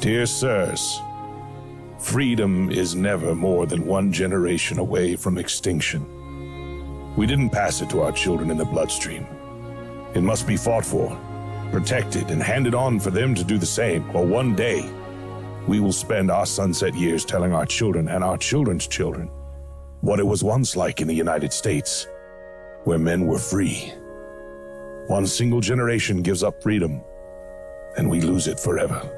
Dear sirs, freedom is never more than one generation away from extinction. We didn't pass it to our children in the bloodstream. It must be fought for, protected, and handed on for them to do the same, or one day we will spend our sunset years telling our children and our children's children what it was once like in the United States, where men were free. One single generation gives up freedom, and we lose it forever.